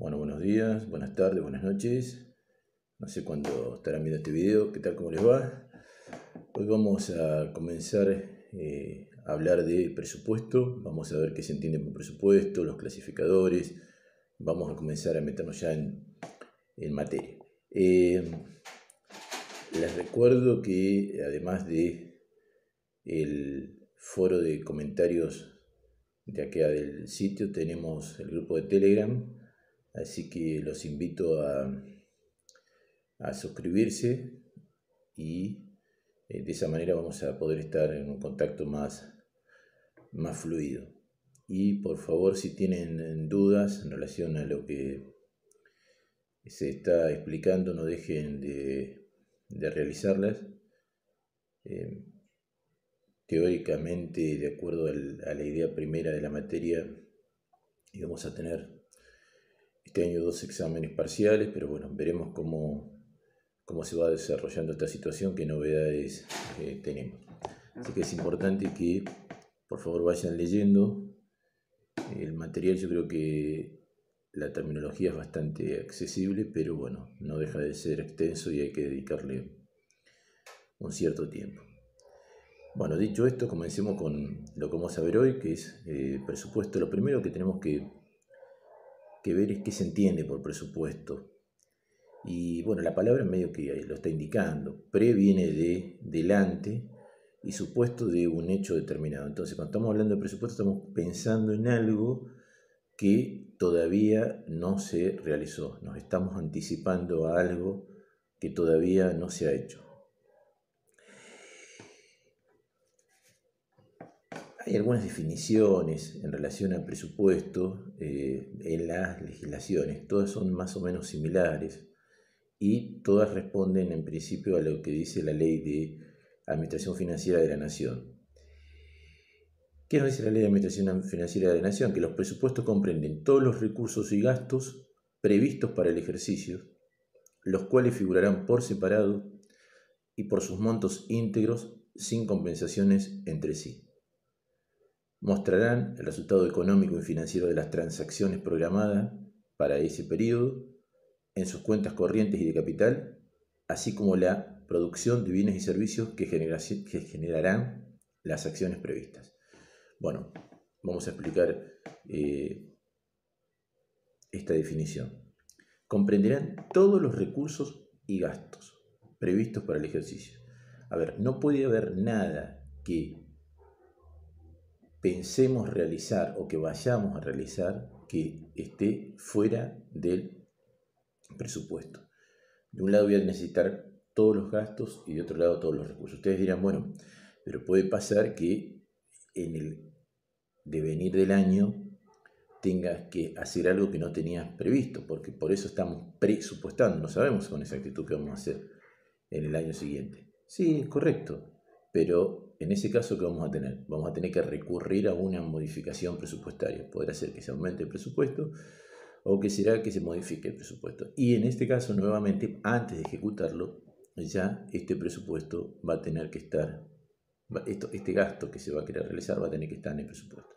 Bueno, buenos días, buenas tardes, buenas noches. No sé cuándo estarán viendo este video, qué tal, cómo les va. Hoy vamos a comenzar eh, a hablar de presupuesto, vamos a ver qué se entiende por presupuesto, los clasificadores, vamos a comenzar a meternos ya en, materia. Eh, les recuerdo que además de el foro de comentarios de aquí del sitio tenemos el grupo de Telegram, así que los invito a, a suscribirse y eh, de esa manera vamos a poder estar en un contacto más, más fluido. Y por favor, si tienen dudas en relación a lo que se está explicando, no dejen de, realizarlas. Eh, teóricamente, de acuerdo a la idea primera de la materia, íbamos a tener este año dos exámenes parciales, pero bueno, veremos cómo, cómo se va desarrollando esta situación, qué novedades eh, tenemos. Así que es importante que por favor vayan leyendo el material. Yo creo que la terminología es bastante accesible, pero bueno, no deja de ser extenso y hay que dedicarle un cierto tiempo. Bueno, dicho esto, comencemos con lo que vamos a ver hoy, que es eh, presupuesto. Lo primero que tenemos que, que, ver es qué se entiende por presupuesto. Y bueno, la palabra medio que lo está indicando. Pre viene de delante y supuesto de un hecho determinado. Entonces, cuando estamos hablando de presupuesto, estamos pensando en algo que todavía no se realizó. Nos estamos anticipando a algo que todavía no se ha hecho. Hay algunas definiciones en relación al presupuesto eh, en las legislaciones, todas son más o menos similares y todas responden en principio a lo que dice la ley de administración financiera de la nación. ¿Qué nos dice la ley de administración financiera de la nación? Que los presupuestos comprenden todos los recursos y gastos previstos para el ejercicio, los cuales figurarán por separado y por sus montos íntegros sin compensaciones entre sí mostrarán el resultado económico y financiero de las transacciones programadas para ese periodo en sus cuentas corrientes y de capital, así como la producción de bienes y servicios que, generarán las acciones previstas. Bueno, vamos a explicar eh, esta definición. Comprenderán todos los recursos y gastos previstos para el ejercicio. A ver, no puede haber nada que pensemos realizar o que vayamos a realizar que esté fuera del presupuesto. De un lado voy a necesitar todos los gastos y de otro lado todos los recursos. Ustedes dirán, bueno, pero puede pasar que en el devenir del año tengas que hacer algo que no tenías previsto, porque por eso estamos presupuestando, no sabemos con exactitud qué vamos a hacer en el año siguiente. Sí, correcto, pero en ese caso, ¿qué vamos a tener? Vamos a tener que recurrir a una modificación presupuestaria. Podrá ser que se aumente el presupuesto o que será que se modifique el presupuesto. Y en este caso, nuevamente, antes de ejecutarlo, ya este presupuesto va a tener que estar, este gasto que se va a querer realizar va a tener que estar en el presupuesto.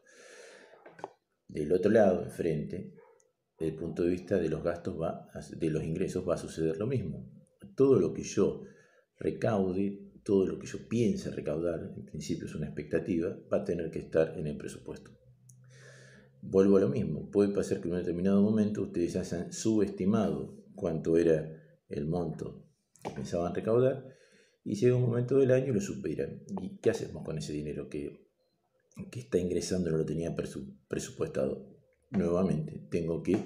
Del otro lado, enfrente, desde el punto de vista de los gastos, va de los ingresos, va a suceder lo mismo. Todo lo que yo recaude todo lo que yo piense recaudar, en principio es una expectativa, va a tener que estar en el presupuesto. Vuelvo a lo mismo, puede pasar que en un determinado momento ustedes hayan subestimado cuánto era el monto que pensaban recaudar y llega un momento del año y lo superan. ¿Y qué hacemos con ese dinero que, que está ingresando no lo tenía presupuestado? Nuevamente, tengo que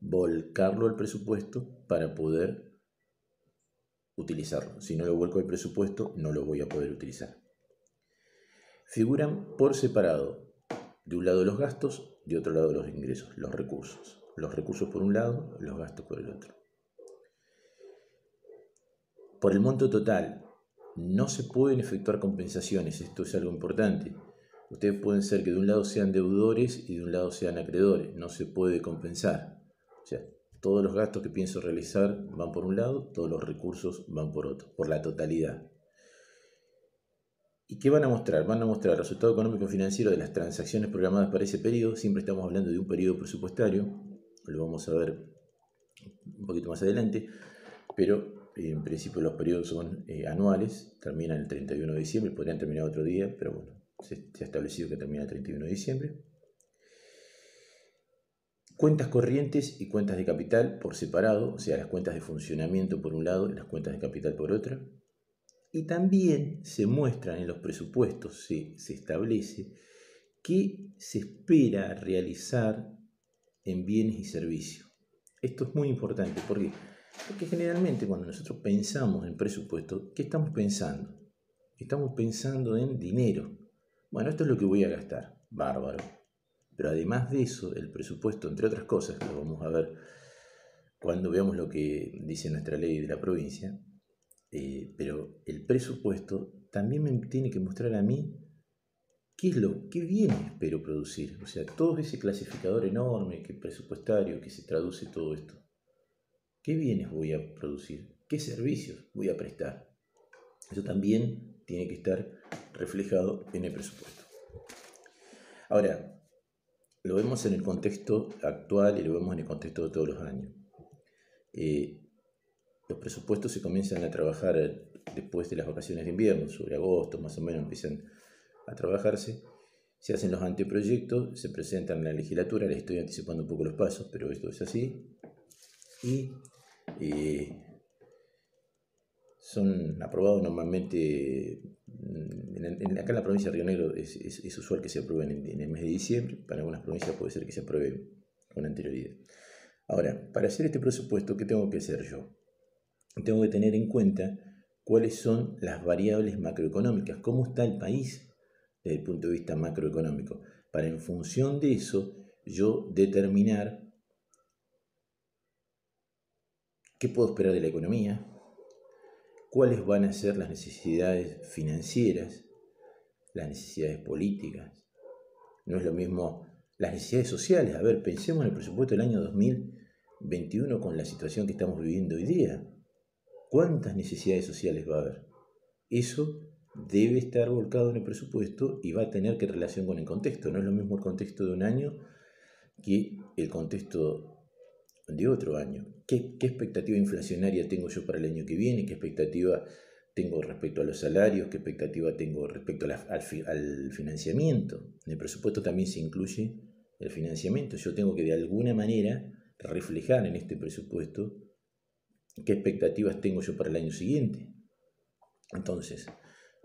volcarlo al presupuesto para poder utilizarlo. Si no lo vuelco al presupuesto, no lo voy a poder utilizar. Figuran por separado, de un lado los gastos, de otro lado los ingresos, los recursos. Los recursos por un lado, los gastos por el otro. Por el monto total, no se pueden efectuar compensaciones, esto es algo importante. Ustedes pueden ser que de un lado sean deudores y de un lado sean acreedores, no se puede compensar. O sea, todos los gastos que pienso realizar van por un lado, todos los recursos van por otro, por la totalidad. ¿Y qué van a mostrar? Van a mostrar el resultado económico financiero de las transacciones programadas para ese periodo. Siempre estamos hablando de un periodo presupuestario. Lo vamos a ver un poquito más adelante, pero en principio los periodos son eh, anuales, terminan el 31 de diciembre, podrían terminar otro día, pero bueno, se ha establecido que termina el 31 de diciembre. Cuentas corrientes y cuentas de capital por separado, o sea, las cuentas de funcionamiento por un lado y las cuentas de capital por otra. Y también se muestran en los presupuestos, se, se establece qué se espera realizar en bienes y servicios. Esto es muy importante, ¿por qué? Porque generalmente cuando nosotros pensamos en presupuesto, ¿qué estamos pensando? Estamos pensando en dinero. Bueno, esto es lo que voy a gastar. Bárbaro. Pero además de eso, el presupuesto, entre otras cosas, que vamos a ver cuando veamos lo que dice nuestra ley de la provincia, eh, pero el presupuesto también me tiene que mostrar a mí qué es lo que viene espero producir. O sea, todo ese clasificador enorme que presupuestario que se traduce todo esto. ¿Qué bienes voy a producir? ¿Qué servicios voy a prestar? Eso también tiene que estar reflejado en el presupuesto. Ahora, lo vemos en el contexto actual y lo vemos en el contexto de todos los años. Eh, los presupuestos se comienzan a trabajar después de las vacaciones de invierno, sobre agosto más o menos empiezan a trabajarse. Se hacen los anteproyectos, se presentan en la legislatura, les estoy anticipando un poco los pasos, pero esto es así. Y eh, son aprobados normalmente, mm, en, acá en la provincia de Río Negro es, es, usual que se aprueben en, el mes de diciembre, para algunas provincias puede ser que se apruebe con anterioridad. Ahora, para hacer este presupuesto, ¿qué tengo que hacer yo? Tengo que tener en cuenta cuáles son las variables macroeconómicas, cómo está el país desde el punto de vista macroeconómico, para en función de eso yo determinar qué puedo esperar de la economía, cuáles van a ser las necesidades financieras, las necesidades políticas. No es lo mismo las necesidades sociales. A ver, pensemos en el presupuesto del año 2021 con la situación que estamos viviendo hoy día. ¿Cuántas necesidades sociales va a haber? Eso debe estar volcado en el presupuesto y va a tener que relación con el contexto. No es lo mismo el contexto de un año que el contexto de otro año. ¿Qué, expectativa inflacionaria tengo yo para el año que viene? ¿Qué expectativa tengo respecto a los salarios? ¿Qué expectativa tengo respecto al, financiamiento? En el presupuesto también se incluye el financiamiento. Yo tengo que de alguna manera reflejar en este presupuesto qué expectativas tengo yo para el año siguiente. Entonces,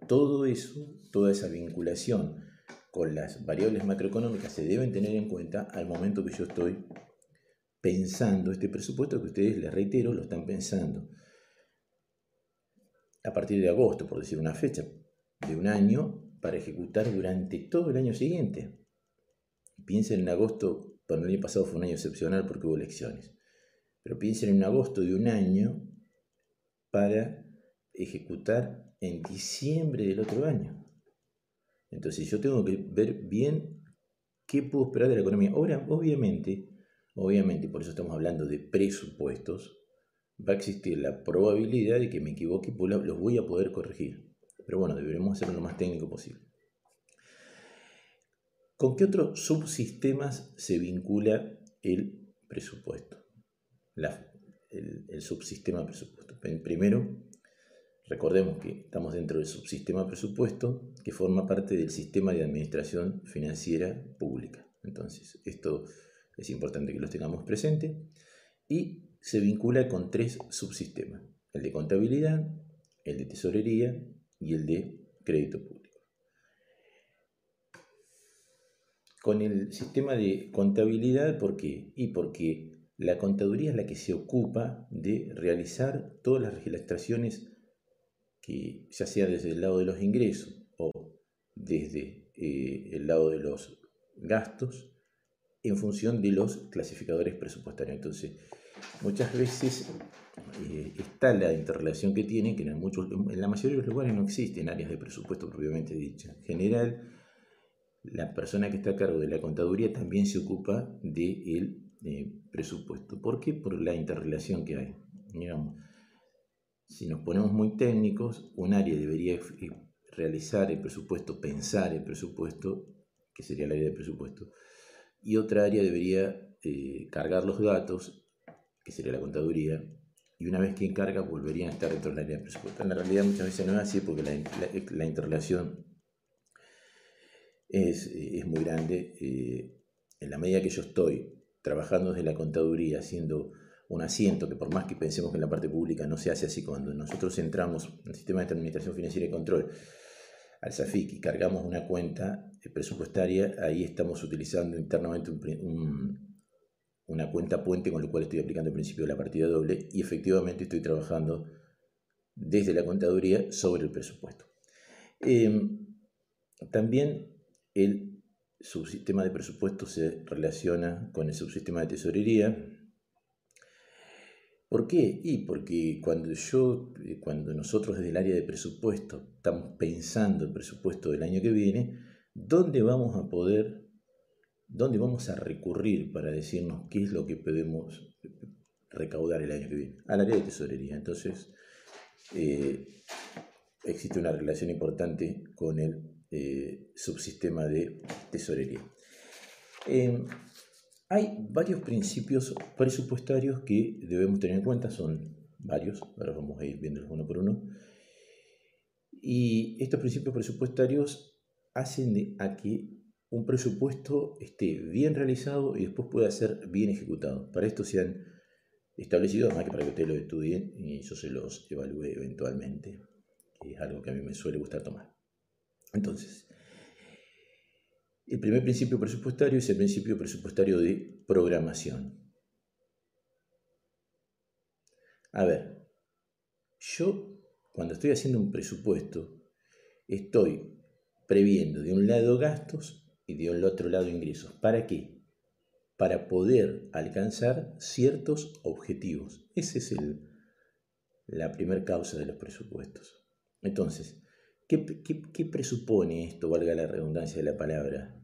todo eso, toda esa vinculación con las variables macroeconómicas se deben tener en cuenta al momento que yo estoy pensando este presupuesto que ustedes, les reitero, lo están pensando a partir de agosto, por decir una fecha, de un año para ejecutar durante todo el año siguiente. Piensen en agosto, para el año pasado fue un año excepcional porque hubo elecciones, pero piensen en agosto de un año para ejecutar en diciembre del otro año. Entonces yo tengo que ver bien qué puedo esperar de la economía. Ahora, obviamente, Obviamente, por eso estamos hablando de presupuestos, va a existir la probabilidad de que me equivoque y los voy a poder corregir. Pero bueno, deberemos hacerlo lo más técnico posible. ¿Con qué otros subsistemas se vincula el presupuesto? el, el, subsistema presupuesto. Primero, recordemos que estamos dentro del subsistema presupuesto que forma parte del sistema de administración financiera pública. Entonces, esto es importante que los tengamos presente, y se vincula con tres subsistemas, el de contabilidad, el de tesorería y el de crédito público. Con el sistema de contabilidad, ¿por qué? Y porque la contaduría es la que se ocupa de realizar todas las registraciones que ya sea desde el lado de los ingresos o desde eh, el lado de los gastos, en función de los clasificadores presupuestarios. Entonces, muchas veces eh, está la interrelación que tienen, que en, muchos, en la mayoría de los lugares no existen áreas de presupuesto propiamente dichas. En general, la persona que está a cargo de la contaduría también se ocupa del de eh, presupuesto. ¿Por qué? Por la interrelación que hay. Digamos, si nos ponemos muy técnicos, un área debería eh, realizar el presupuesto, pensar el presupuesto, que sería el área de presupuesto, y otra área debería eh, cargar los datos que sería la contaduría, y una vez que encarga volverían a estar dentro del área de presupuesto. En la realidad muchas veces no es así porque la, interrelación es, es, muy grande. Eh, en la medida que yo estoy trabajando desde la contaduría, haciendo un asiento, que por más que pensemos que en la parte pública no se hace así, cuando nosotros entramos en el sistema de administración financiera y control al SAFIC y cargamos una cuenta presupuestaria, ahí estamos utilizando internamente una cuenta puente con lo cual estoy aplicando el principio de la partida doble y efectivamente estoy trabajando desde la contaduría sobre el presupuesto. Em, también el subsistema de presupuesto se relaciona con el subsistema de tesorería. ¿Por qué? Y porque cuando yo, eh, cuando nosotros desde el área de presupuesto estamos pensando el presupuesto del año que viene, ¿dónde vamos a poder, dónde vamos a recurrir para decirnos qué es lo que podemos recaudar el año que viene? Al área de tesorería. Entonces, eh, existe una relación importante con el eh, subsistema de tesorería. Hay varios principios presupuestarios que debemos tener en cuenta, son varios, ahora vamos a ir viéndolos uno por uno. Y estos principios presupuestarios hacen a que un presupuesto esté bien realizado y después pueda ser bien ejecutado. Para esto se han establecido, además que para que ustedes lo estudien y yo se los evalúe eventualmente, que es algo que a mí me suele gustar tomar. Entonces, el primer principio presupuestario es el principio presupuestario de programación. A ver, yo cuando estoy haciendo un presupuesto, estoy previendo de un lado gastos y de otro lado ingresos. ¿Para qué? Para poder alcanzar ciertos objetivos. Esa es la primera causa de los presupuestos. Entonces, ¿Qué, presupone esto, valga la redundancia de la palabra?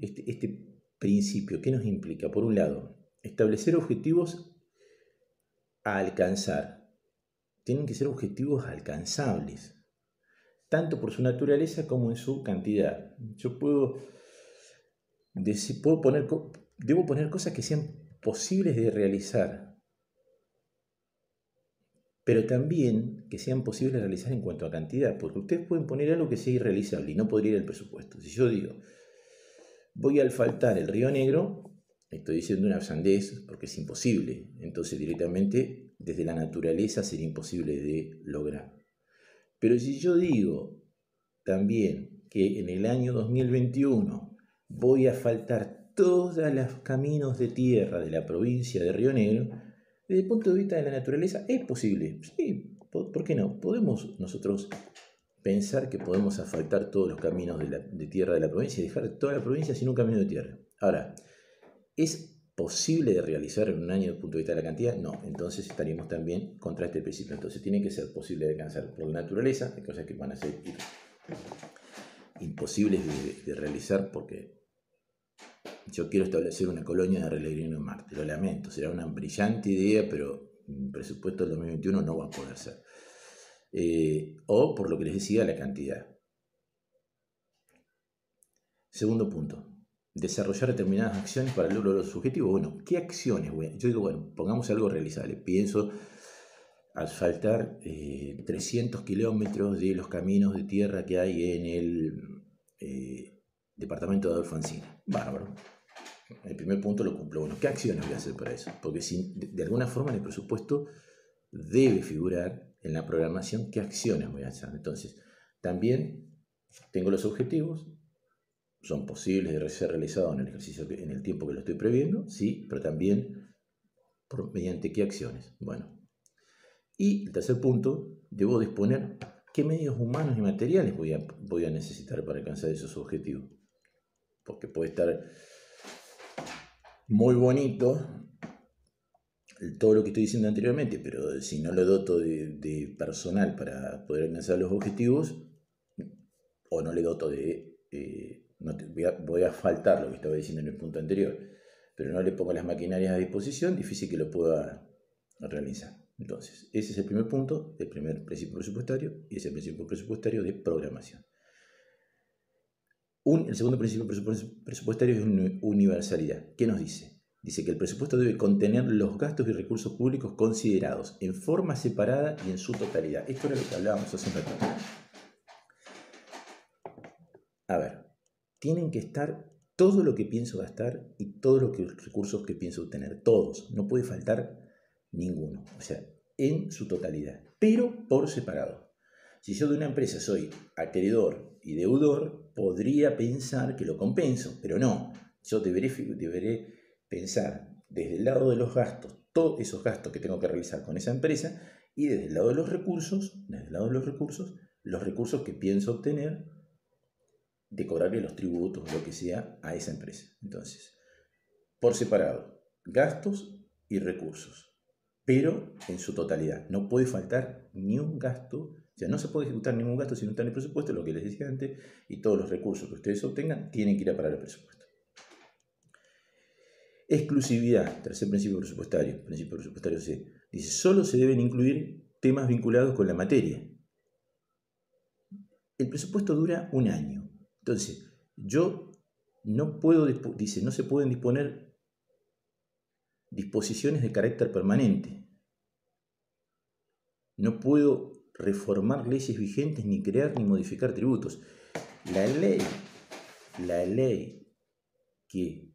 Este, este, principio, ¿qué nos implica? Por un lado, establecer objetivos a alcanzar. Tienen que ser objetivos alcanzables, tanto por su naturaleza como en su cantidad. Yo puedo, puedo poner, debo poner cosas que sean posibles de realizar, pero también que sean posibles de realizar en cuanto a cantidad, porque ustedes pueden poner algo que sea irrealizable y no podría ir al presupuesto. Si yo digo, voy a asfaltar el Río Negro, estoy diciendo una sandez porque es imposible, entonces directamente desde la naturaleza sería imposible de lograr. Pero si yo digo también que en el año 2021 voy a asfaltar todos los caminos de tierra de la provincia de Río Negro, desde el punto de vista de la naturaleza, ¿es posible? Sí, ¿por qué no? Podemos nosotros pensar que podemos asfaltar todos los caminos de, tierra de la provincia y dejar toda la provincia sin un camino de tierra. Ahora, ¿es posible de realizar en un año desde el punto de vista de la cantidad? No, entonces estaríamos también contra este principio. Entonces tiene que ser posible de alcanzar por la naturaleza, hay cosas que van a ser imposibles de realizar porque yo quiero establecer una colonia de relegrino en Marte. Lo lamento, será una brillante idea, pero el presupuesto del 2021 no va a poder ser. Eh, o, por lo que les decía, la cantidad. Segundo punto, desarrollar determinadas acciones para el logro de los objetivos. Bueno, ¿qué acciones? yo digo, bueno, pongamos algo realizable. Pienso asfaltar 300 eh, kilómetros de los caminos de tierra que hay en el eh, departamento de Adolfo Ancina. Bárbaro. El primer punto lo cumplo. Bueno, ¿qué acciones voy a hacer para eso? Porque si, de, alguna forma en el presupuesto debe figurar en la programación qué acciones voy a hacer. Entonces, también tengo los objetivos, son posibles de ser realizados en el ejercicio, en el tiempo que lo estoy previendo, sí, pero también mediante qué acciones. Bueno, y el tercer punto, debo disponer qué medios humanos y materiales voy a, voy a necesitar para alcanzar esos objetivos. Porque puede estar muy bonito todo lo que estoy diciendo anteriormente, pero si no lo doto de, personal para poder alcanzar los objetivos, o no le doto de... Eh, no voy, a, faltar lo que estaba diciendo en el punto anterior, pero no le pongo las maquinarias a disposición, difícil que lo pueda realizar. Entonces, ese es el primer punto, el primer principio presupuestario, y es el principio presupuestario de programación. Un, el segundo principio presupuestario es universalidad. ¿Qué nos dice? Dice que el presupuesto debe contener los gastos y recursos públicos considerados en forma separada y en su totalidad. Esto era lo que hablábamos hace un rato. A ver, tienen que estar todo lo que pienso gastar y todos los recursos que pienso obtener. Todos. No puede faltar ninguno. O sea, en su totalidad. Pero por separado. Si yo de una empresa soy acreedor y deudor, podría pensar que lo compenso, pero no. Yo deberé, deberé pensar desde el lado de los gastos, todos esos gastos que tengo que realizar con esa empresa, y desde el lado de los recursos, desde el lado de los recursos, los recursos que pienso obtener de cobrarle los tributos, lo que sea, a esa empresa. Entonces, por separado, gastos y recursos, pero en su totalidad. No puede faltar ni un gasto, o sea, no se puede ejecutar ningún gasto si no está en el presupuesto, lo que les decía antes, y todos los recursos que ustedes obtengan tienen que ir a parar el presupuesto. Exclusividad, tercer principio presupuestario, principio presupuestario C. Dice, solo se deben incluir temas vinculados con la materia. El presupuesto dura un año. Entonces, yo no puedo, dice, no se pueden disponer disposiciones de carácter permanente. No puedo reformar leyes vigentes, ni crear ni modificar tributos. La ley, la ley que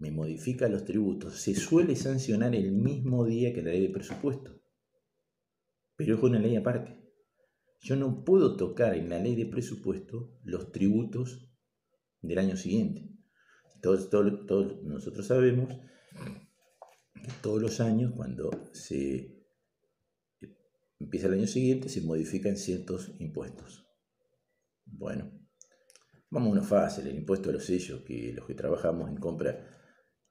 me modifica los tributos, se suele sancionar el mismo día que la ley de presupuesto. Pero es una ley aparte. Yo no puedo tocar en la ley de presupuesto los tributos del año siguiente. Todos, todos, nosotros sabemos que todos los años, cuando se empieza el año siguiente, se modifican ciertos impuestos. Bueno, vamos a uno fácil, el impuesto a los sellos, que los que trabajamos en compra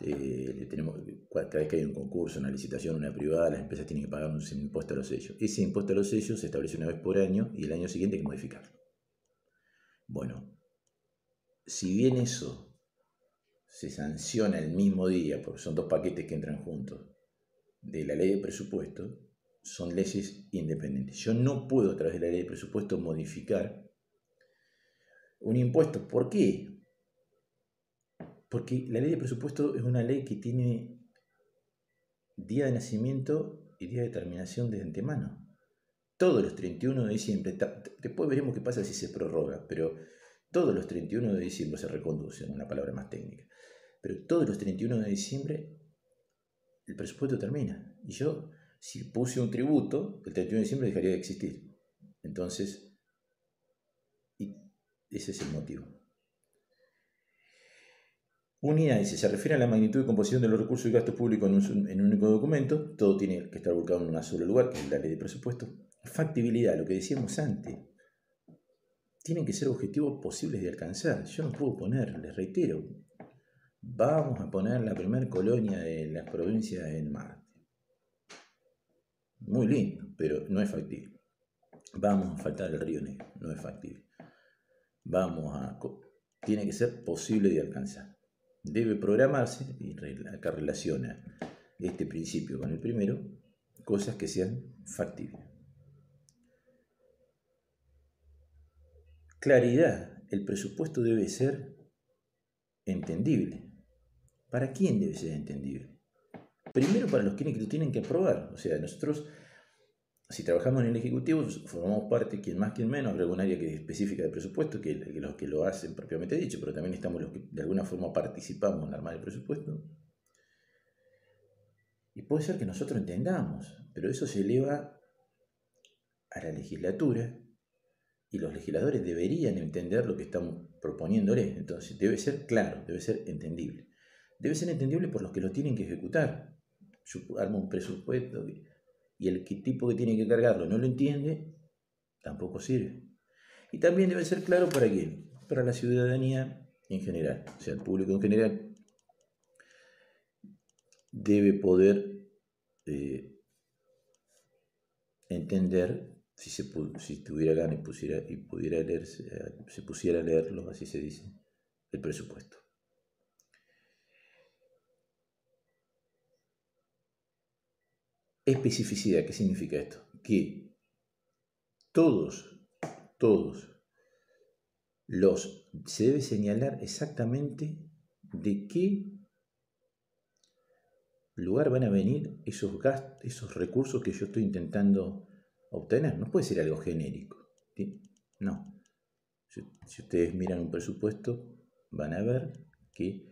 eh, tenemos, cada vez que hay un concurso, una licitación, una privada, las empresas tienen que pagar un impuesto a los sellos. Ese impuesto a los sellos se establece una vez por año y el año siguiente hay que modificarlo. Bueno, si bien eso se sanciona el mismo día, porque son dos paquetes que entran juntos, de la ley de presupuesto, son leyes independientes. Yo no puedo a través de la ley de presupuesto modificar un impuesto. ¿Por qué? Porque la ley de presupuesto es una ley que tiene día de nacimiento y día de terminación de antemano. Todos los 31 de diciembre, después veremos qué pasa si se prorroga, pero todos los 31 de diciembre se reconduce, una palabra más técnica, pero todos los 31 de diciembre el presupuesto termina. Y yo, si puse un tributo, el 31 de diciembre dejaría de existir. Entonces, y ese es el motivo. Unidad, si se refiere a la magnitud y composición de los recursos y gastos públicos en un, único documento, todo tiene que estar ubicado en un solo lugar, que es la ley de presupuesto. Factibilidad, lo que decíamos antes, tienen que ser objetivos posibles de alcanzar. Yo no puedo poner, les reitero, vamos a poner la primera colonia de las provincias en Marte. Muy lindo, pero no es factible. Vamos a faltar el río Negro, no es factible. Vamos a... Tiene que ser posible de alcanzar debe programarse, y acá relaciona este principio con el primero, cosas que sean factibles. Claridad, el presupuesto debe ser entendible. ¿Para quién debe ser entendible? Primero para los que lo tienen que aprobar. O sea, nosotros si trabajamos en el Ejecutivo, formamos parte, quien más, quien menos, habrá algún área que es específica de presupuesto, que, los que lo hacen propiamente dicho, pero también estamos los que de alguna forma participamos en armar el presupuesto. Y puede ser que nosotros entendamos, pero eso se eleva a la legislatura y los legisladores deberían entender lo que estamos proponiéndole. Entonces, debe ser claro, debe ser entendible. Debe ser entendible por los que lo tienen que ejecutar. Yo armo un presupuesto y el tipo que tiene que cargarlo no lo entiende, tampoco sirve. Y también debe ser claro para quién, para la ciudadanía en general, o sea, el público en general debe poder eh, entender si, se, tuviera ganas y, pusiera, y pudiera leerse, se pusiera a leerlo, así se dice, el presupuesto. Especificidad, ¿qué significa esto? Que todos, todos los, se debe señalar exactamente de qué lugar van a venir esos, gastos, esos recursos que yo estoy intentando obtener. No puede ser algo genérico. No. Si, ustedes miran un presupuesto, van a ver que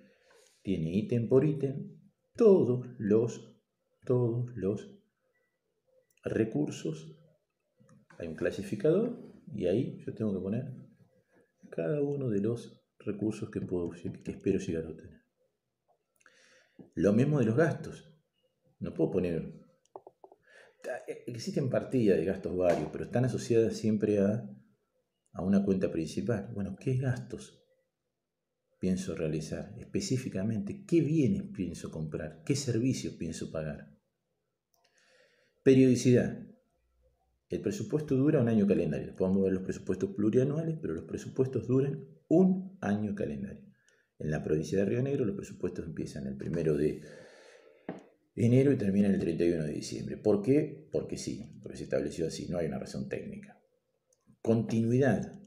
tiene ítem por ítem todos los, todos los recursos. Hay un clasificador y ahí yo tengo que poner cada uno de los recursos que, puedo, que espero llegar a obtener. Lo mismo de los gastos. No puedo poner... Existen partidas de gastos varios, pero están asociadas siempre a, a una cuenta principal. Bueno, ¿qué gastos pienso realizar? Específicamente, ¿qué bienes pienso comprar? ¿Qué servicios pienso pagar? Periodicidad. El presupuesto dura un año calendario. Podemos ver los presupuestos plurianuales, pero los presupuestos duran un año calendario. En la provincia de Río Negro los presupuestos empiezan el primero de enero y terminan el 31 de diciembre. ¿Por qué? Porque sí, porque se estableció así, no hay una razón técnica. Continuidad.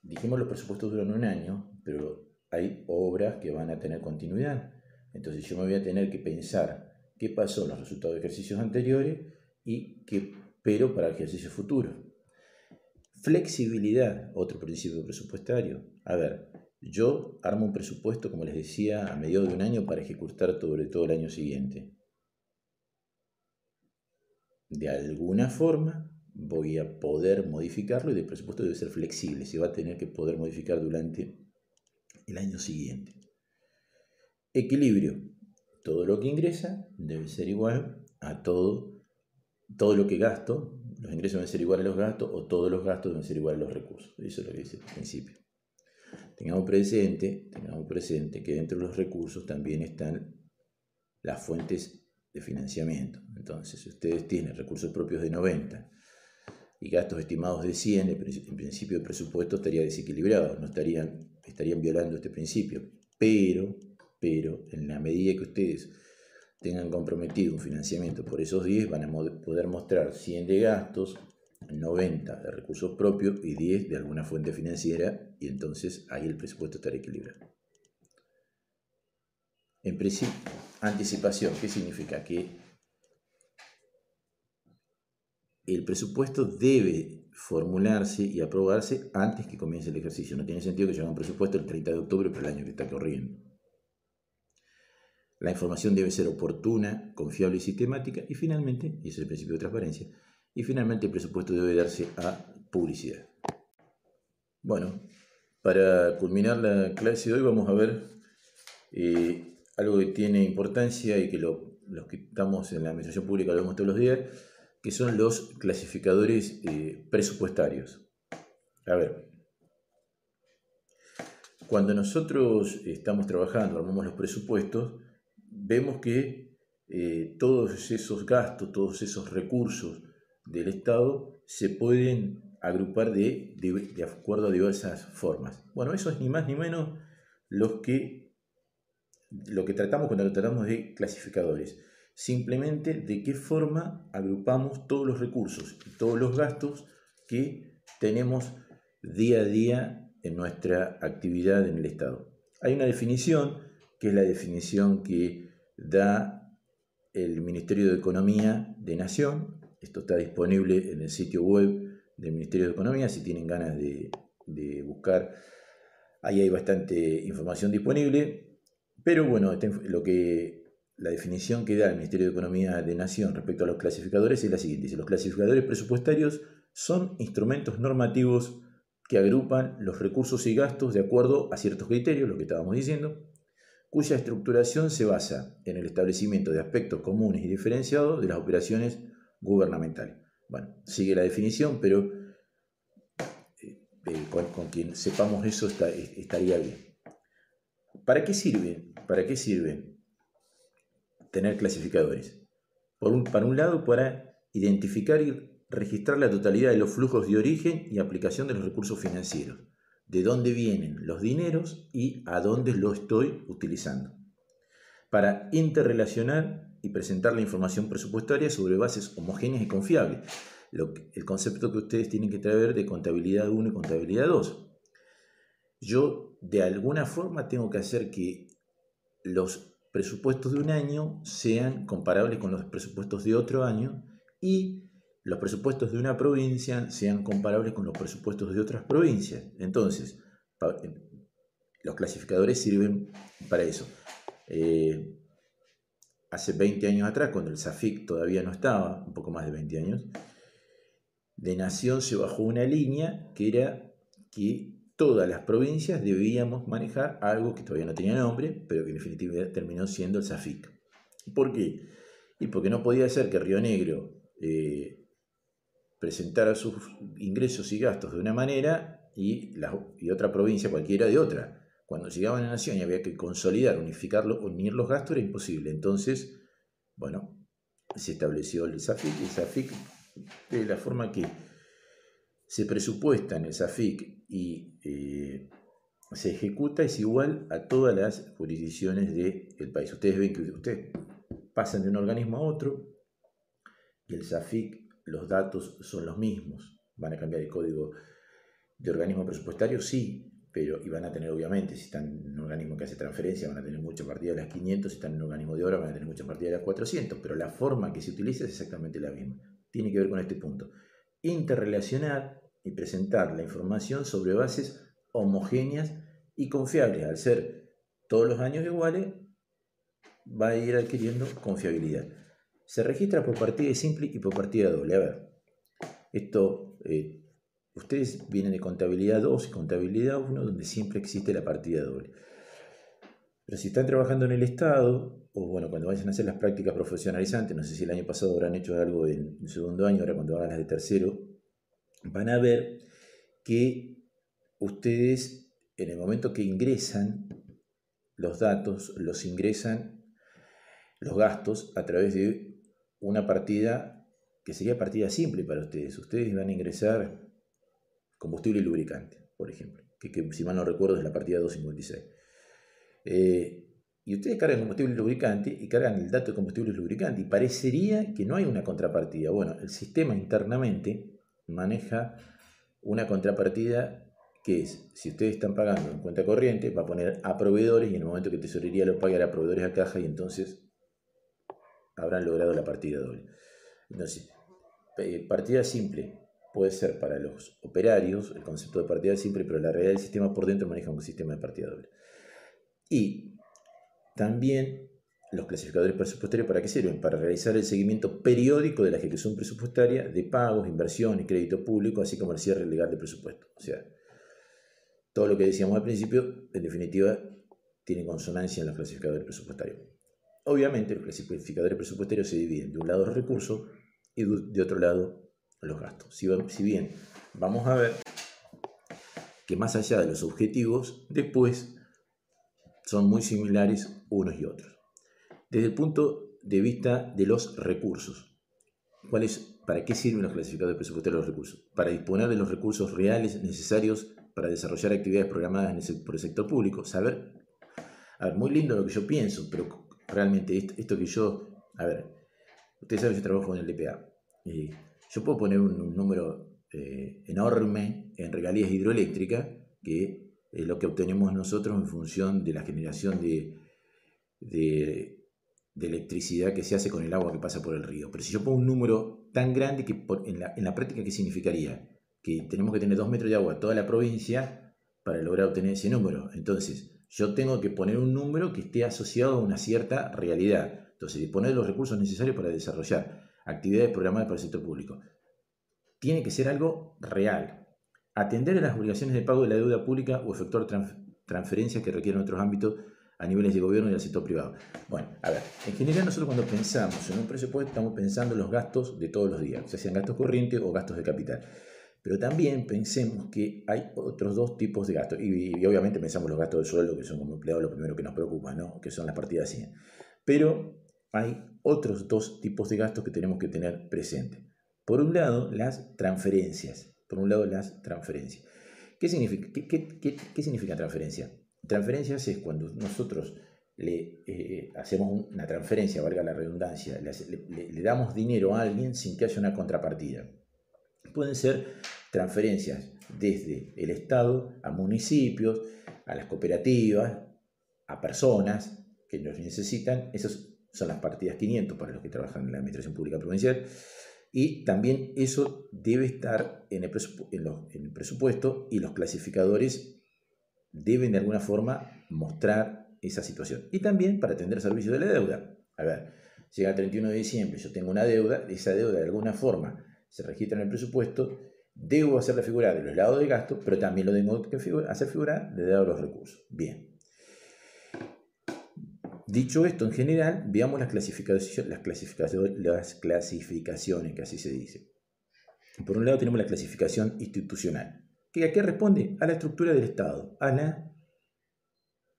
Dijimos los presupuestos duran un año, pero hay obras que van a tener continuidad. Entonces yo me voy a tener que pensar qué pasó en los resultados de ejercicios anteriores y qué pero para el ejercicio futuro. Flexibilidad, otro principio presupuestario. A ver, yo armo un presupuesto, como les decía, a mediados de un año para ejecutar sobre todo el año siguiente. De alguna forma voy a poder modificarlo y el presupuesto debe ser flexible, se va a tener que poder modificar durante el año siguiente. Equilibrio. Todo lo que ingresa debe ser igual a todo, todo lo que gasto, los ingresos deben ser iguales a los gastos o todos los gastos deben ser iguales a los recursos. Eso es lo que dice el principio. Tengamos presente, tengamos presente que dentro de los recursos también están las fuentes de financiamiento. Entonces, si ustedes tienen recursos propios de 90 y gastos estimados de 100, en principio el presupuesto estaría desequilibrado, no estarían, estarían violando este principio. Pero, pero, en la medida que ustedes tengan comprometido un financiamiento por esos 10, van a poder mostrar 100 de gastos, 90 de recursos propios y 10 de alguna fuente financiera y entonces ahí el presupuesto estará equilibrado. En principio, anticipación, ¿qué significa? Que el presupuesto debe formularse y aprobarse antes que comience el ejercicio. No tiene sentido que yo haga un presupuesto el 30 de octubre para el año que está corriendo. La información debe ser oportuna, confiable y sistemática. Y finalmente, y ese es el principio de transparencia, y finalmente el presupuesto debe darse a publicidad. Bueno, para culminar la clase de hoy vamos a ver eh, algo que tiene importancia y que los que estamos en la administración pública lo vemos todos los días, que son los clasificadores eh, presupuestarios. A ver, cuando nosotros estamos trabajando, armamos los presupuestos, vemos que eh, todos esos gastos, todos esos recursos del Estado se pueden agrupar de, de, acuerdo a diversas formas. Bueno, eso es ni más ni menos lo que, lo que tratamos cuando tratamos de clasificadores. Simplemente de qué forma agrupamos todos los recursos y todos los gastos que tenemos día a día en nuestra actividad en el Estado. Hay una definición, que es la definición que da el Ministerio de Economía de Nación. Esto está disponible en el sitio web del Ministerio de Economía, si tienen ganas de, buscar, ahí hay bastante información disponible. Pero bueno, este lo que, la definición que da el Ministerio de Economía de Nación respecto a los clasificadores es la siguiente. Los clasificadores presupuestarios son instrumentos normativos que agrupan los recursos y gastos de acuerdo a ciertos criterios, lo que estábamos diciendo, cuya estructuración se basa en el establecimiento de aspectos comunes y diferenciados de las operaciones gubernamentales. Bueno, sigue la definición, pero eh, eh, con, quien sepamos eso estaría bien. ¿Para qué sirve? ¿Para qué sirve tener clasificadores? Por para un lado, para identificar y registrar la totalidad de los flujos de origen y aplicación de los recursos financieros de dónde vienen los dineros y a dónde lo estoy utilizando. Para interrelacionar y presentar la información presupuestaria sobre bases homogéneas y confiables. el concepto que ustedes tienen que traer de contabilidad 1 y contabilidad 2. Yo de alguna forma tengo que hacer que los presupuestos de un año sean comparables con los presupuestos de otro año y los presupuestos de una provincia sean comparables con los presupuestos de otras provincias. Entonces, los clasificadores sirven para eso. Eh, hace 20 años atrás, cuando el SAFIC todavía no estaba, un poco más de 20 años, de Nación se bajó una línea que era que todas las provincias debíamos manejar algo que todavía no tenía nombre, pero que en definitiva terminó siendo el SAFIC. ¿Por qué? Y porque no podía ser que Río Negro eh, presentara sus ingresos y gastos de una manera y, otra provincia cualquiera de otra. Cuando llegaba a la nación y había que consolidar, unificarlo, unir los gastos era imposible. Entonces, bueno, se estableció el SAFIC. El SAFIC, de la forma que se presupuesta en el SAFIC y eh, se ejecuta, es igual a todas las jurisdicciones del país. Ustedes ven que ustedes pasan de un organismo a otro y el SAFIC, los datos son los mismos. ¿Van a cambiar el código de organismo presupuestario? Sí, pero y van a tener obviamente, si están en un organismo que hace transferencia, van a tener mucha partida de las 500, si están en un organismo de obra, van a tener mucha partida de las 400, pero la forma que se utiliza es exactamente la misma. Tiene que ver con este punto. Interrelacionar y presentar la información sobre bases homogéneas y confiables. Al ser todos los años iguales, va a ir adquiriendo confiabilidad. Se registra por partida simple y por partida doble. A ver, esto eh, Ustedes vienen de contabilidad 2 y contabilidad 1, donde siempre existe la partida doble. Pero si están trabajando en el Estado, o bueno, cuando vayan a hacer las prácticas profesionalizantes, no sé si el año pasado habrán hecho algo en el segundo año, ahora cuando hagan las de tercero, van a ver que ustedes, en el momento que ingresan los datos, los ingresan los gastos a través de una partida que sería partida simple para ustedes. Ustedes van a ingresar combustible y lubricante, por ejemplo, que, si mal no recuerdo es la partida 256. Eh, y ustedes cargan combustible y lubricante y cargan el dato de combustible y lubricante y parecería que no hay una contrapartida. Bueno, el sistema internamente maneja una contrapartida que es, si ustedes están pagando en cuenta corriente, va a poner a proveedores y en el momento que tesorería lo pague a proveedores a caja y entonces habrán logrado la partida doble. Entonces, eh, partida simple, puede ser para los operarios el concepto de partida simple, pero la realidad del sistema por dentro maneja un sistema de partida doble. Y también los clasificadores presupuestarios, ¿para qué sirven? Para realizar el seguimiento periódico de la ejecución presupuestaria de pagos, inversión y crédito público, así como el cierre legal de presupuesto. O sea, todo lo que decíamos al principio, en definitiva, tiene consonancia en los clasificadores presupuestarios. Obviamente, los clasificadores presupuestarios se dividen de un lado los recursos y de otro lado los gastos. Si, bien vamos a ver que más allá de los objetivos, después son muy similares unos y otros. Desde el punto de vista de los recursos, ¿para qué sirven los clasificadores presupuestarios los recursos? Para disponer de los recursos reales necesarios para desarrollar actividades programadas por el sector público. Saber, a ver, muy lindo lo que yo pienso, pero realmente esto, que yo, a ver, ustedes saben que yo trabajo en el DPA. Y yo puedo poner un, número eh, enorme en regalías hidroeléctricas, que es lo que obtenemos nosotros en función de la generación de, de, electricidad que se hace con el agua que pasa por el río. Pero si yo pongo un número tan grande que en, la, en la práctica, ¿qué significaría? Que tenemos que tener dos metros de agua toda la provincia para lograr obtener ese número. Entonces, yo tengo que poner un número que esté asociado a una cierta realidad. Entonces, disponer de los recursos necesarios para desarrollar actividades programadas para el sector público. Tiene que ser algo real. Atender a las obligaciones de pago de la deuda pública o efectuar transferencias que requieran otros ámbitos a niveles de gobierno y del sector privado. Bueno, a ver, en general nosotros cuando pensamos en un presupuesto estamos pensando en los gastos de todos los días, ya sean gastos corrientes o gastos de capital. Pero también pensemos que hay otros dos tipos de gastos. Y, obviamente pensamos los gastos de sueldo, que son como empleados lo primero que nos preocupa, ¿no? que son las partidas 100. Pero hay otros dos tipos de gastos que tenemos que tener presente. Por un lado, las transferencias. Por un lado, las transferencias. ¿Qué significa, qué, transferencia? Transferencias es cuando nosotros le eh, hacemos una transferencia, valga la redundancia, le, damos dinero a alguien sin que haya una contrapartida. Pueden ser transferencias desde el Estado a municipios, a las cooperativas, a personas, que los necesitan, esas son las partidas 500 para los que trabajan en la Administración Pública Provincial, y también eso debe estar en el, presupuesto y los clasificadores deben de alguna forma mostrar esa situación. Y también para atender servicios de la deuda. A ver, llega el 31 de diciembre, yo tengo una deuda, esa deuda de alguna forma se registra en el presupuesto, debo hacerla figurar de los lados de gasto, pero también lo tengo que hacer figurar de lado de los recursos. Bien. Dicho esto, en general, veamos las, clasificaciones, las, clasificaciones, las clasificaciones, que así se dice. Por un lado tenemos la clasificación institucional, que a qué responde? A la estructura del Estado, a, la,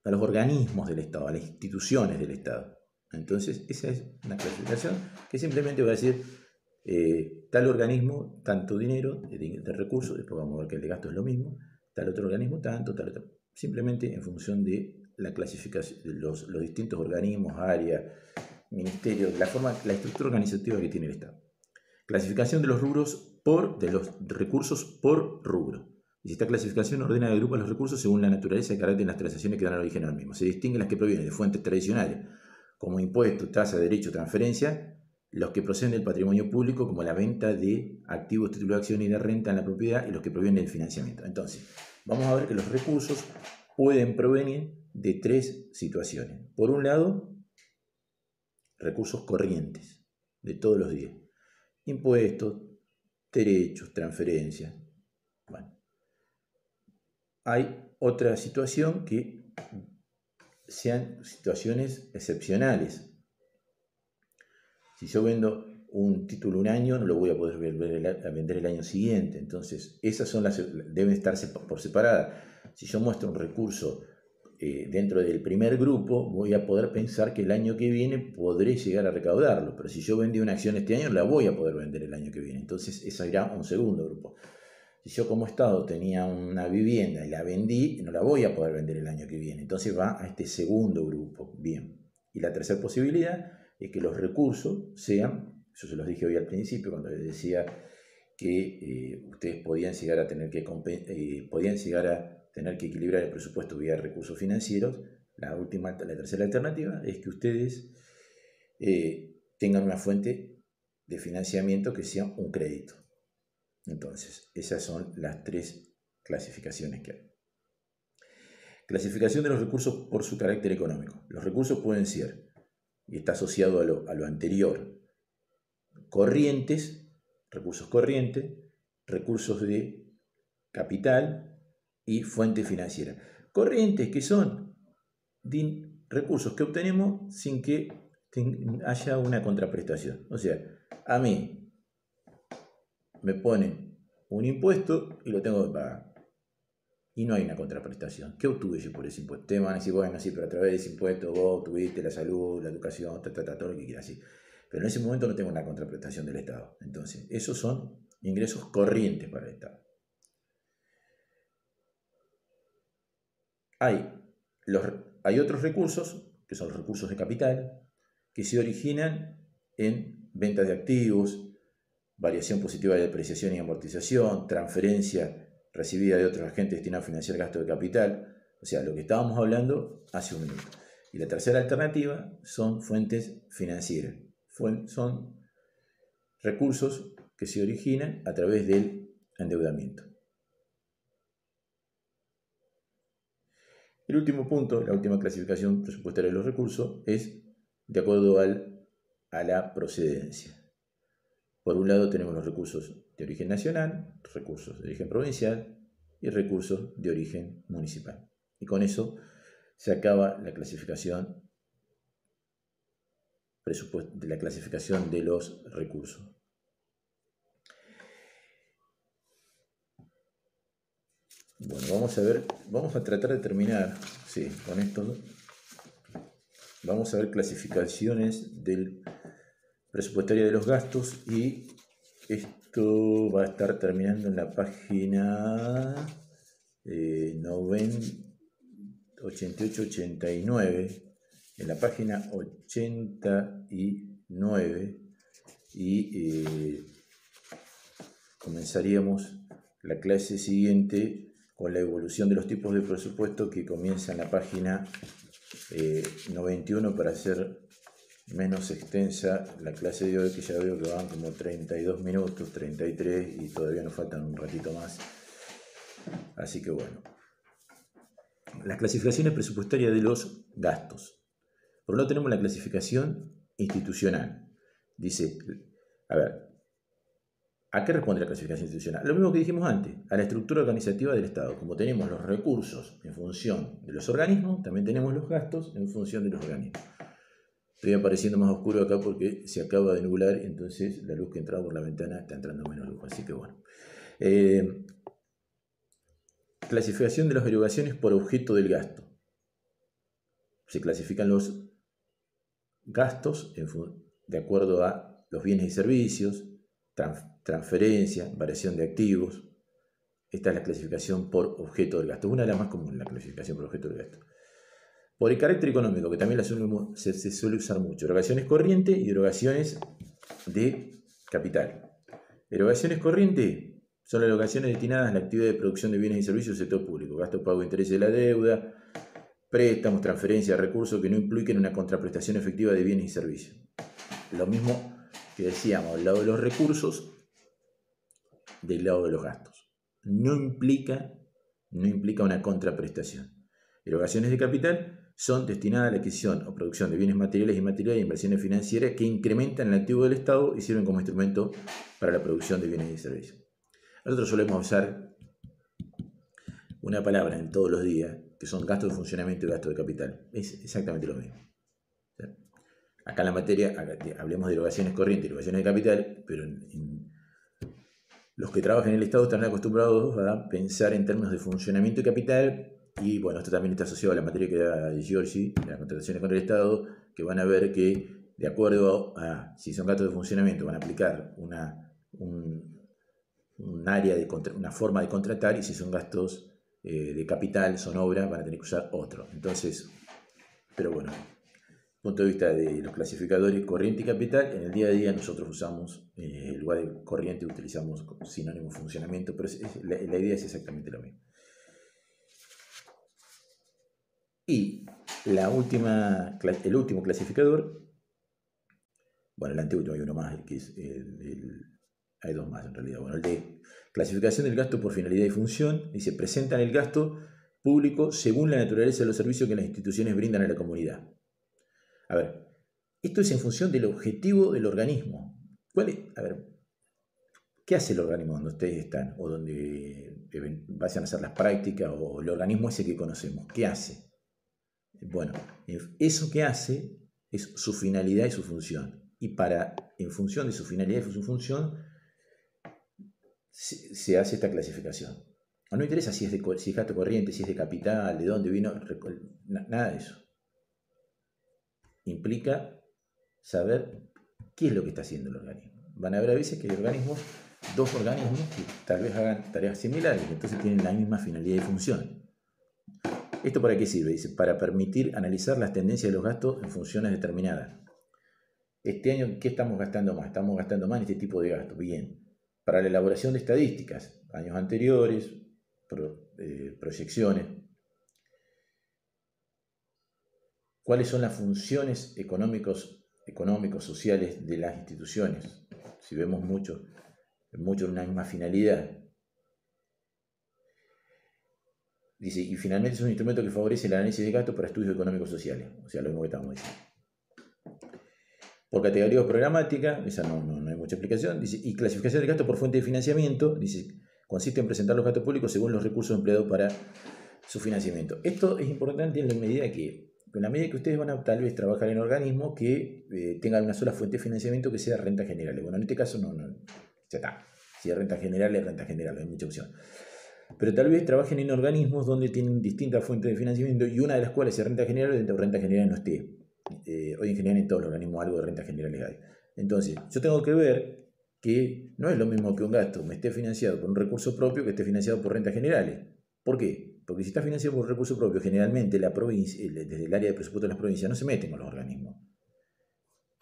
a los organismos del Estado, a las instituciones del Estado. Entonces, esa es una clasificación que simplemente va a decir eh, tal organismo, tanto dinero de, recursos, después vamos a ver que el de gasto es lo mismo, tal otro organismo, tanto, tal otro. Simplemente en función de la clasificación, de los, distintos organismos, áreas, ministerios, la forma, la estructura organizativa que tiene el Estado. Clasificación de los rubros por, de los recursos por rubro. Y esta clasificación ordena grupo de los recursos según la naturaleza y carácter de las transacciones que dan origen al mismo. Se distinguen las que provienen de fuentes tradicionales, como impuestos, tasa, derecho, transferencia, los que proceden del patrimonio público, como la venta de activos, títulos de acción y de renta en la propiedad, y los que provienen del financiamiento. Entonces, vamos a ver que los recursos pueden provenir de tres situaciones. Por un lado, recursos corrientes de todos los días. Impuestos, derechos, transferencias. Bueno. Hay otra situación que sean situaciones excepcionales, si yo vendo un título un año, no lo voy a poder vender el año siguiente. Entonces, esas son las, deben estar por separadas. Si yo muestro un recurso eh, dentro del primer grupo, voy a poder pensar que el año que viene podré llegar a recaudarlo. Pero si yo vendí una acción este año, la voy a poder vender el año que viene. Entonces, esa irá un segundo grupo. Si yo como Estado tenía una vivienda y la vendí, no la voy a poder vender el año que viene. Entonces va a este segundo grupo. Bien. Y la tercera posibilidad es que los recursos sean, yo se los dije hoy al principio cuando les decía que eh, ustedes podían llegar a tener que eh, podían llegar a tener que equilibrar el presupuesto vía recursos financieros, la última, la tercera alternativa es que ustedes eh, tengan una fuente de financiamiento que sea un crédito. Entonces, esas son las tres clasificaciones que hay. Clasificación de los recursos por su carácter económico. Los recursos pueden ser y está asociado a lo, anterior. Corrientes, recursos corrientes, recursos de capital y fuente financiera. Corrientes que son recursos que obtenemos sin que haya una contraprestación. O sea, a mí me ponen un impuesto y lo tengo que pagar y no hay una contraprestación. ¿Qué obtuve yo por ese impuesto? Te van a decir, bueno, sí, pero a través de ese impuesto vos obtuviste la salud, la educación, todo lo que quieras, sí. Pero en ese momento no tengo una contraprestación del Estado. Entonces, esos son ingresos corrientes para el Estado. Hay, los, hay otros recursos, que son los recursos de capital, que se originan en ventas de activos, variación positiva de depreciación y amortización, transferencia recibida de otros agentes destinados a financiar gasto de capital, o sea, lo que estábamos hablando hace un minuto. Y la tercera alternativa son fuentes financieras, son recursos que se originan a través del endeudamiento. El último punto, la última clasificación presupuestaria de los recursos, es de acuerdo a la procedencia. Por un lado tenemos los recursos de origen nacional, recursos de origen provincial y recursos de origen municipal. Y con eso se acaba la clasificación de la clasificación de los recursos. Bueno, vamos a ver, vamos a tratar de terminar, sí, con esto. Vamos a ver clasificaciones del presupuestaria de los gastos y esto va a estar terminando en la página 88-89. Eh, en la página 89 y eh, comenzaríamos la clase siguiente con la evolución de los tipos de presupuesto que comienza en la página 91 para hacer menos extensa la clase de hoy, que ya veo que van como 32 minutos, 33 y todavía nos faltan un ratito más. Así que bueno. Las clasificaciones presupuestarias de los gastos. Por un lado tenemos la clasificación institucional. Dice, a ver, ¿a qué responde la clasificación institucional? Lo mismo que dijimos antes, a la estructura organizativa del Estado. Como tenemos los recursos en función de los organismos, también tenemos los gastos en función de los organismos. Estoy apareciendo más oscuro acá porque se acaba de nublar, entonces la luz que entraba por la ventana está entrando menos luz. Así que bueno. Eh, clasificación de las erogaciones por objeto del gasto. Se clasifican los gastos de acuerdo a los bienes y servicios, transferencia, variación de activos. Esta es la clasificación por objeto del gasto. Una de las más comunes, la clasificación por objeto del gasto. Por el carácter económico, que también se, suele usar mucho. Erogaciones corrientes y erogaciones de capital. Erogaciones corrientes son las erogaciones destinadas a la actividad de producción de bienes y servicios del sector público. Gasto, pago de intereses de la deuda, préstamos, transferencias recursos que no impliquen una contraprestación efectiva de bienes y servicios. Lo mismo que decíamos, del lado de los recursos, del lado de los gastos. No implica, no implica una contraprestación. Erogaciones de capital son destinadas a la adquisición o producción de bienes materiales y inmateriales e inversiones financieras que incrementan el activo del Estado y sirven como instrumento para la producción de bienes y servicios. Nosotros solemos usar una palabra en todos los días, que son gastos de funcionamiento y gastos de capital. Es exactamente lo mismo. Acá en la materia, hablemos de erogaciones corrientes y erogaciones de capital, pero los que trabajan en el Estado están acostumbrados a pensar en términos de funcionamiento y capital y bueno, esto también está asociado a la materia que da Giorgi, las contrataciones contra el Estado, que van a ver que, de acuerdo a si son gastos de funcionamiento, van a aplicar una, un, área de una forma de contratar, y si son gastos eh, de capital, son obras, van a tener que usar otro. Entonces, pero bueno, punto de vista de los clasificadores corriente y capital, en el día a día nosotros usamos, eh, el lugar de corriente utilizamos sinónimo funcionamiento, pero la idea es exactamente lo mismo. Y la última, el último clasificador, bueno, el anteúltimo hay uno más, que es el, hay dos más en realidad. Bueno, el de clasificación del gasto por finalidad y función, dice, presentan el gasto público según la naturaleza de los servicios que las instituciones brindan a la comunidad. A ver, esto es en función del objetivo del organismo. ¿Cuál es? A ver, ¿qué hace el organismo donde ustedes están? O donde vayan a hacer las prácticas, o el organismo ese que conocemos. ¿Qué hace? Bueno, eso que hace es su finalidad y su función. Y para, en función de su finalidad y su función, se, hace esta clasificación. No interesa si es, de, si es corriente, si es de capital, de dónde vino, nada de eso. Implica saber qué es lo que está haciendo el organismo. Van a haber a veces que hay organismos, dos organismos que tal vez hagan tareas similares, entonces tienen la misma finalidad y función. ¿Esto para qué sirve? Dice, para permitir analizar las tendencias de los gastos en funciones determinadas. Este año, ¿qué estamos gastando más? Estamos gastando más en este tipo de gastos. Bien. Para la elaboración de estadísticas, años anteriores, eh, proyecciones. ¿Cuáles son las funciones económicos, económicos, sociales de las instituciones? Si vemos mucho, mucho una misma finalidad, Dice, y finalmente es un instrumento que favorece el análisis de gastos para estudios económicos sociales. O sea, lo mismo que estamos diciendo. Por categoría programática, esa no, no, hay mucha explicación. Dice, y clasificación de gastos por fuente de financiamiento. Dice, consiste en presentar los gastos públicos según los recursos empleados para su financiamiento. Esto es importante en la medida que, en la medida que ustedes van a tal vez trabajar en organismos que eh, tengan una sola fuente de financiamiento que sea renta general. Bueno, en este caso no, no ya está. Si es renta general, es renta general, no hay mucha opción pero tal vez trabajen en organismos donde tienen distintas fuentes de financiamiento y una de las cuales es renta general dentro de renta general no esté. Eh, hoy en general en todos los organismos algo de renta general hay. Entonces, yo tengo que ver que no es lo mismo que un gasto me esté financiado por un recurso propio que esté financiado por rentas generales. ¿Por qué? Porque si está financiado por recurso propio, generalmente la provincia, desde el área de presupuesto de las provincias no se meten con los organismos.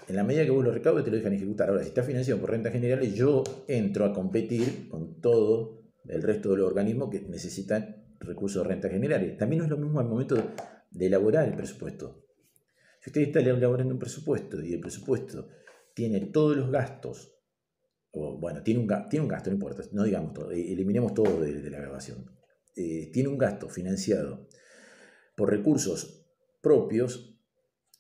En la medida que vos lo recaudes te lo dejan ejecutar. Ahora, si está financiado por rentas generales, yo entro a competir con todo el resto de los organismos que necesitan recursos de renta generales. También no es lo mismo al momento de elaborar el presupuesto. Si usted está elaborando un presupuesto y el presupuesto tiene todos los gastos, o bueno, tiene un, gasto, no importa, no digamos todo, eh, eliminemos todo de, la grabación. Eh, tiene un gasto financiado por recursos propios,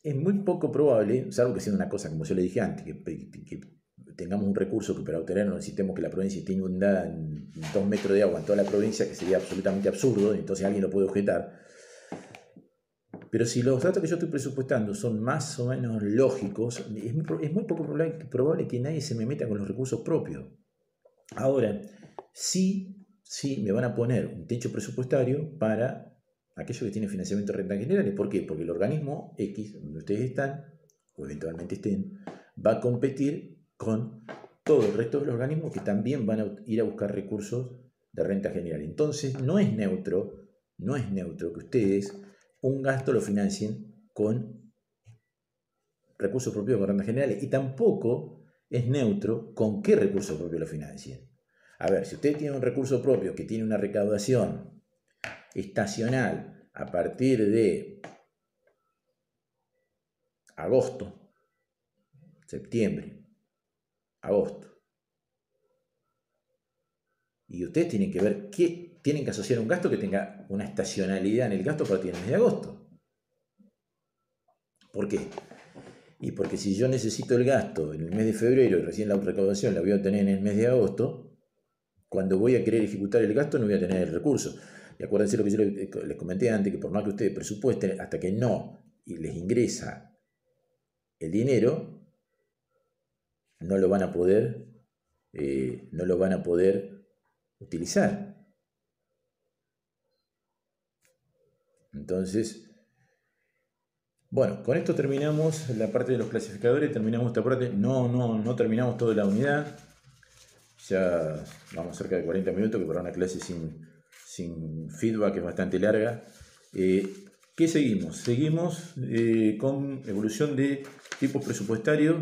es muy poco probable, salvo que sea una cosa, como yo le dije antes, que tengamos un recurso que para obtenerlo necesitemos que la provincia esté inundada en dos metros de agua en toda la provincia, que sería absolutamente absurdo, entonces alguien lo puede objetar. Pero si los datos que yo estoy presupuestando son más o menos lógicos, es muy, poco probable, que nadie se me meta con los recursos propios. Ahora, sí, sí me van a poner un techo presupuestario para aquellos que tienen financiamiento de renta generales. ¿Por qué? Porque el organismo X, donde ustedes están, o eventualmente estén, va a competir con todo el resto de los organismos que también van a ir a buscar recursos de renta general. Entonces, no es neutro, no es neutro que ustedes un gasto lo financien con recursos propios de renta general y tampoco es neutro con qué recursos propios lo financien. A ver, si usted tiene un recurso propio que tiene una recaudación estacional a partir de agosto, septiembre, agosto. Y ustedes tienen que ver qué tienen que asociar un gasto que tenga una estacionalidad en el gasto para el mes de agosto. ¿Por qué? Y porque si yo necesito el gasto en el mes de febrero y recién la recaudación la voy a tener en el mes de agosto, cuando voy a querer ejecutar el gasto no voy a tener el recurso. Y acuérdense lo que yo les comenté antes, que por más que ustedes presupuesten, hasta que no les ingresa el dinero, no lo van a poder, eh, no lo van a poder utilizar. Entonces, bueno, con esto terminamos la parte de los clasificadores, terminamos esta parte, no, no, no terminamos toda la unidad, ya vamos cerca de 40 minutos, que para una clase sin, sin feedback es bastante larga. Eh, ¿Qué seguimos? Seguimos eh, con evolución de tipos presupuestarios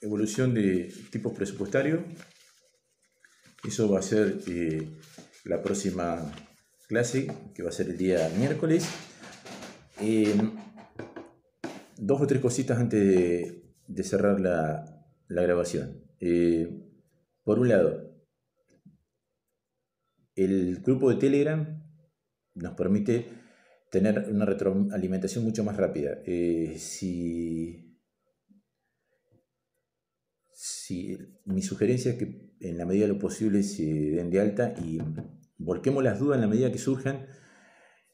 evolución de tipos presupuestarios. Eso va a ser eh, la próxima clase, que va a ser el día miércoles. Em, dos o tres cositas antes de, cerrar la, grabación. Eh, por un lado, el grupo de Telegram nos permite tener una retroalimentación mucho más rápida. Eh, si si, mi sugerencia es que en la medida de lo posible se den de alta y volquemos las dudas en la medida que surjan.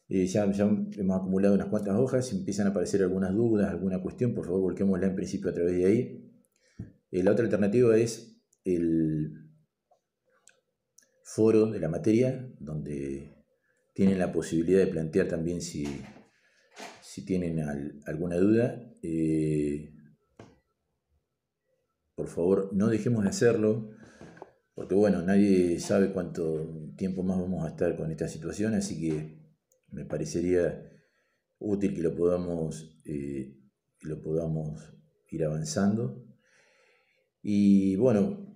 Eh, ya, hemos acumulado unas cuantas hojas, si empiezan a aparecer algunas dudas, alguna cuestión, por favor volquémosla en principio a través de ahí. Eh, la otra alternativa es el foro de la materia, donde tienen la posibilidad de plantear también si, si tienen alguna duda. Eh, por favor, no dejemos de hacerlo, porque bueno, nadie sabe cuánto tiempo más vamos a estar con esta situación, así que me parecería útil que lo podamos, eh, lo podamos ir avanzando. Y bueno,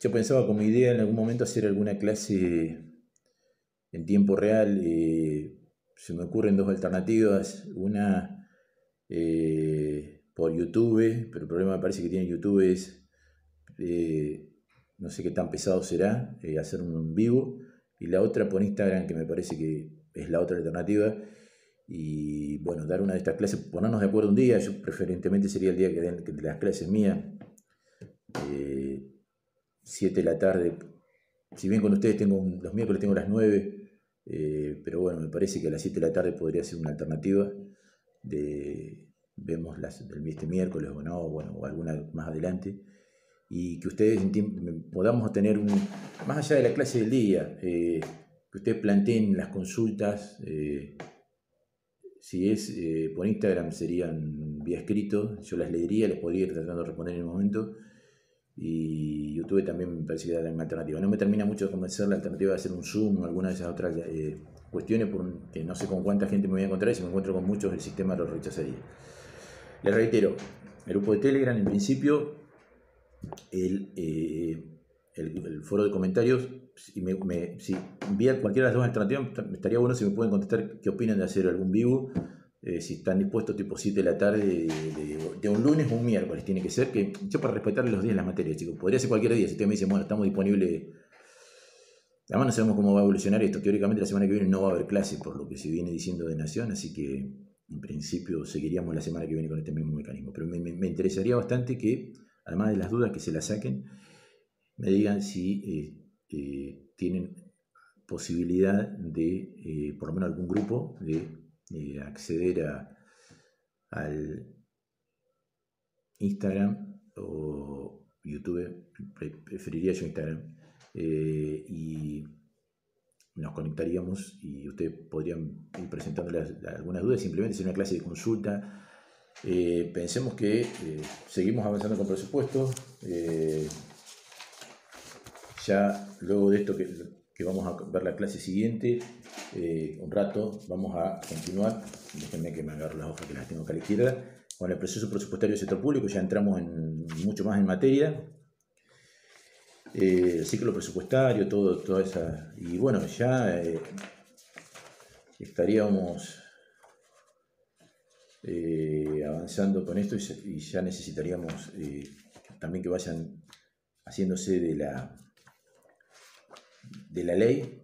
yo pensaba como idea en algún momento hacer alguna clase en tiempo real. Eh, se me ocurren dos alternativas. Una eh, por YouTube, pero el problema me parece que tiene YouTube es, eh, no sé qué tan pesado será, eh, hacer un vivo, y la otra por Instagram, que me parece que es la otra alternativa, y bueno, dar una de estas clases, ponernos de acuerdo un día, yo preferentemente sería el día que den de las clases mías, 7 eh, de la tarde, si bien con ustedes tengo los miércoles tengo las 9, pero bueno, me parece que a las 7 de la tarde podría ser una alternativa de vemos las, este miércoles o no, bueno, o alguna más adelante, y que ustedes podamos tener un, más allá de la clase del día, eh, que ustedes planteen las consultas, eh, si es eh, por Instagram serían vía escrito, yo las leería, les podría ir tratando de responder en el momento, y YouTube también me parece que da una alternativa. No me termina mucho de convencer la alternativa de hacer un Zoom o alguna de esas otras cuestiones, porque no sé con cuánta gente me voy a encontrar, y si me encuentro con muchos el sistema lo rechazaría. Les reitero, el grupo de Telegram en principio, el, eh, el, foro de comentarios si, me, si cualquiera de las dos alternativas, estaría bueno si me pueden contestar qué opinan de hacer algún vivo. Eh, si están dispuestos tipo 7 de la tarde de, un lunes o un miércoles, tiene que ser que yo para respetar los días en las materias, chicos, podría ser cualquier día, si ustedes me dicen, bueno, estamos disponibles, además no sabemos cómo va a evolucionar esto, teóricamente la semana que viene no va a haber clase, por lo que se viene diciendo de Nación, así que en principio seguiríamos la semana que viene con este mismo mecanismo, pero me, interesaría bastante que, además de las dudas que se las saquen, me digan si eh, eh, tienen posibilidad de, eh, por lo menos algún grupo, de acceder a, al Instagram o YouTube, preferiría yo Instagram, y nos conectaríamos y ustedes podrían ir presentándole algunas dudas, simplemente es una clase de consulta. pensemos que seguimos avanzando con presupuesto. Ya luego de esto que, vamos a ver la clase siguiente, eh, un rato, vamos a continuar, déjenme que me agarro las hojas que las tengo acá a la izquierda, con el proceso presupuestario del sector público, ya entramos en, mucho más en materia, eh, ciclo presupuestario, todo, toda esa, y bueno, ya eh, estaríamos avanzando con esto y ya necesitaríamos también que vayan haciéndose de la de la ley,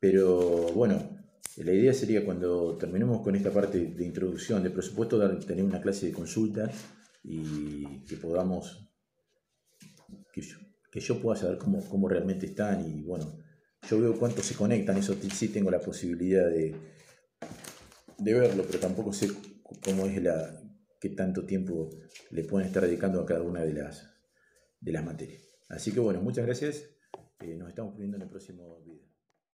pero bueno, la idea sería cuando terminemos con esta parte de introducción de presupuesto, dar, tener una clase de consulta y que podamos, que yo, pueda saber cómo, cómo, realmente están y bueno, yo veo cuánto se conectan, eso sí tengo la posibilidad de, de verlo, pero tampoco sé cómo es la, qué tanto tiempo le pueden estar dedicando a cada una de las, de las materias. Así que bueno, muchas gracias. Eh, nos estamos viendo en el próximo video.